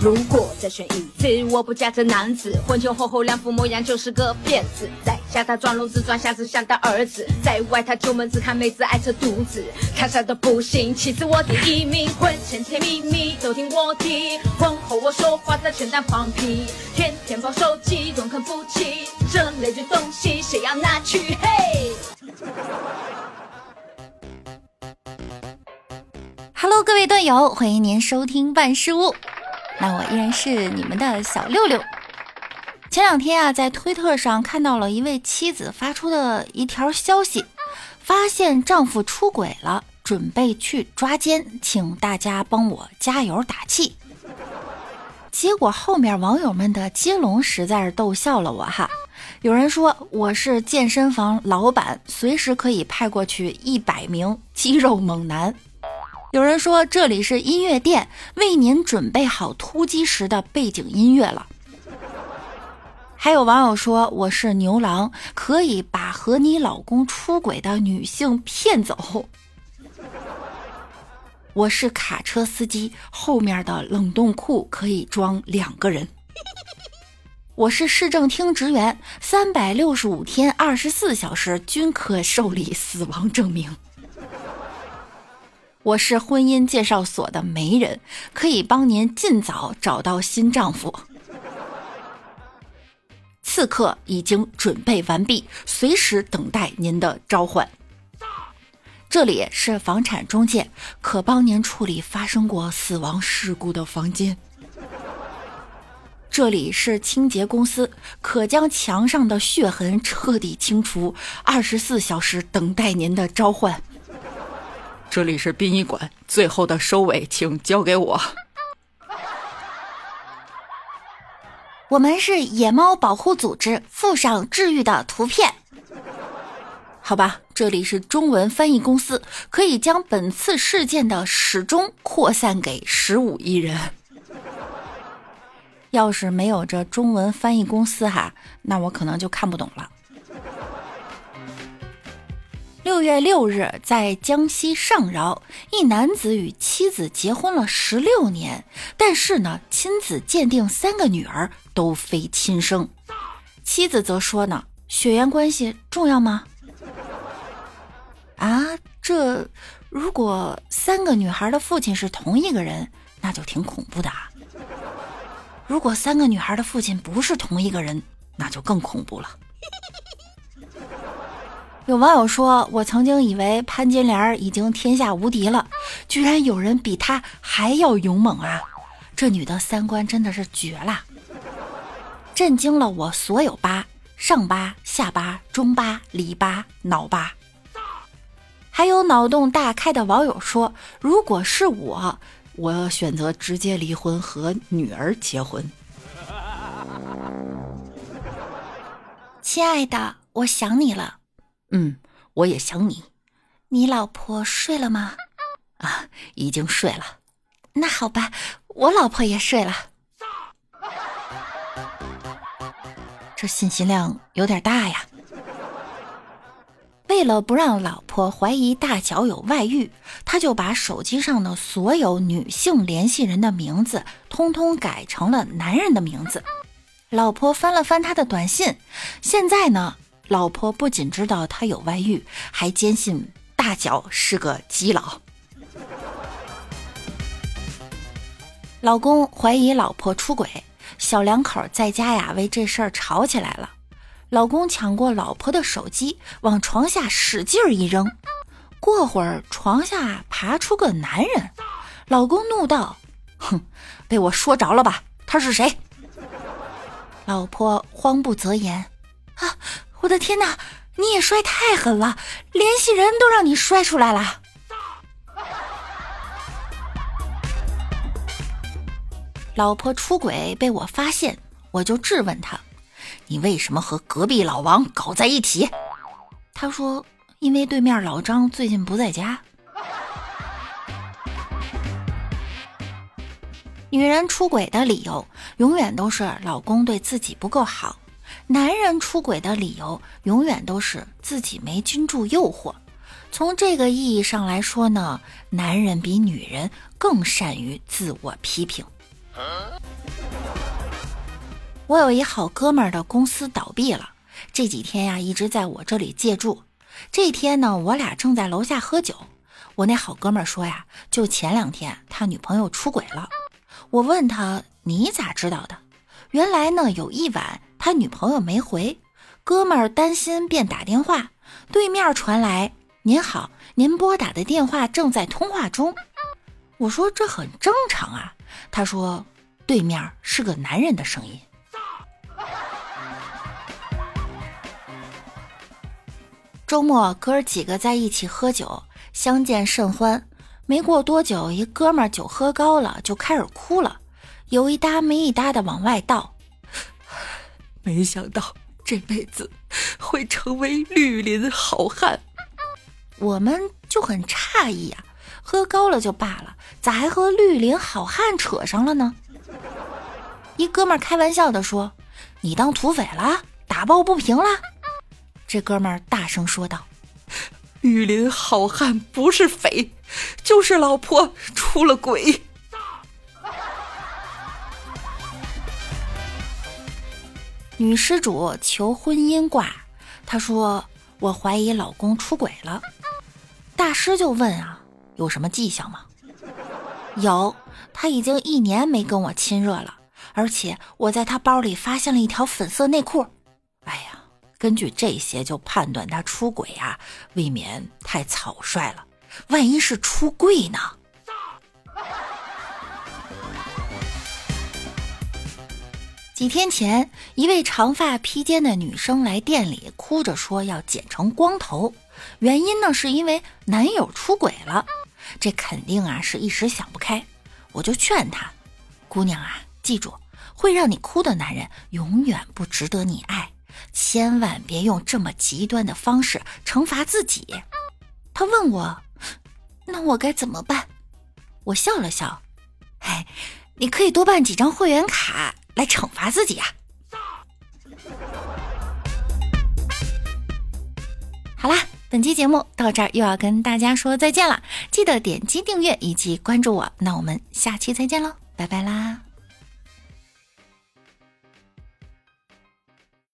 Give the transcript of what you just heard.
如果再选一次，我不嫁这男子。婚前婚后两副模样就是个骗子。在家他装聋子装瞎子想当儿子，在外他出门只看妹子爱扯犊子，看啥都不行。其实我第一名，婚前甜蜜蜜都听我的，婚后我说话他全当放屁，天天抱手机总看不起，这类的东西谁要拿去？嘿。Hello，各位段友，欢迎您收听万事屋。那我依然是你们的小六六。前两天啊，在推特上看到了一位妻子发出的一条消息，发现丈夫出轨了，准备去抓奸，请大家帮我加油打气。结果后面网友们的接龙实在是逗笑了我哈。有人说我是健身房老板，随时可以派过去一百名肌肉猛男。有人说这里是音乐店，为您准备好突击时的背景音乐了。还有网友说我是牛郎，可以把和你老公出轨的女性骗走。我是卡车司机，后面的冷冻库可以装两个人。我是市政厅职员，三百六十五天二十四小时均可受理死亡证明。我是婚姻介绍所的媒人，可以帮您尽早找到新丈夫。刺客已经准备完毕，随时等待您的召唤。这里是房产中介，可帮您处理发生过死亡事故的房间。这里是清洁公司，可将墙上的血痕彻底清除，二十四小时等待您的召唤。这里是殡仪馆，最后的收尾，请交给我。我们是野猫保护组织，附上治愈的图片。好吧，这里是中文翻译公司，可以将本次事件的始终扩散给十五亿人。要是没有这中文翻译公司哈，那我可能就看不懂了。六月六日，在江西上饶，一男子与妻子结婚了十六年，但是呢，亲子鉴定三个女儿都非亲生。妻子则说呢，血缘关系重要吗？啊，这如果三个女孩的父亲是同一个人，那就挺恐怖的啊。如果三个女孩的父亲不是同一个人，那就更恐怖了。有网友说：“我曾经以为潘金莲已经天下无敌了，居然有人比她还要勇猛啊！这女的三观真的是绝了，震惊了我所有疤，上疤、下八、中疤、里八、脑八。”还有脑洞大开的网友说：“如果是我，我要选择直接离婚和女儿结婚。”亲爱的，我想你了。嗯，我也想你。你老婆睡了吗？啊，已经睡了。那好吧，我老婆也睡了。这信息量有点大呀。为了不让老婆怀疑大脚有外遇，他就把手机上的所有女性联系人的名字通通改成了男人的名字。老婆翻了翻他的短信，现在呢？老婆不仅知道他有外遇，还坚信大脚是个基佬。老公怀疑老婆出轨，小两口在家呀为这事儿吵起来了。老公抢过老婆的手机，往床下使劲一扔。过会儿床下爬出个男人，老公怒道：“哼，被我说着了吧？他是谁？”老婆慌不择言：“啊。”我的天哪，你也摔太狠了，联系人都让你摔出来了。老婆出轨被我发现，我就质问他：“你为什么和隔壁老王搞在一起？”他说：“因为对面老张最近不在家。”女人出轨的理由永远都是老公对自己不够好。男人出轨的理由永远都是自己没经住诱惑。从这个意义上来说呢，男人比女人更善于自我批评。我有一好哥们儿的公司倒闭了，这几天呀一直在我这里借住。这天呢，我俩正在楼下喝酒，我那好哥们儿说呀，就前两天他女朋友出轨了。我问他你咋知道的？原来呢，有一晚他女朋友没回，哥们儿担心便打电话，对面传来“您好，您拨打的电话正在通话中。”我说这很正常啊。他说对面是个男人的声音。周末哥儿几个在一起喝酒，相见甚欢。没过多久，一哥们儿酒喝高了，就开始哭了，有一搭没一搭的往外倒。没想到这辈子会成为绿林好汉，我们就很诧异呀。喝高了就罢了，咋还和绿林好汉扯上了呢？一哥们儿开玩笑的说：“你当土匪了，打抱不平了。”这哥们儿大声说道：“绿林好汉不是匪，就是老婆出了轨。”女施主求婚姻卦，她说：“我怀疑老公出轨了。”大师就问啊：“有什么迹象吗？”有，他已经一年没跟我亲热了，而且我在他包里发现了一条粉色内裤。哎呀！根据这些就判断他出轨啊，未免太草率了。万一是出柜呢？几天前，一位长发披肩的女生来店里，哭着说要剪成光头，原因呢是因为男友出轨了。这肯定啊是一时想不开，我就劝她：“姑娘啊，记住，会让你哭的男人永远不值得你爱。”千万别用这么极端的方式惩罚自己。他问我：“那我该怎么办？”我笑了笑：“哎，你可以多办几张会员卡来惩罚自己呀。”好啦，本期节目到这儿又要跟大家说再见了。记得点击订阅以及关注我。那我们下期再见喽，拜拜啦！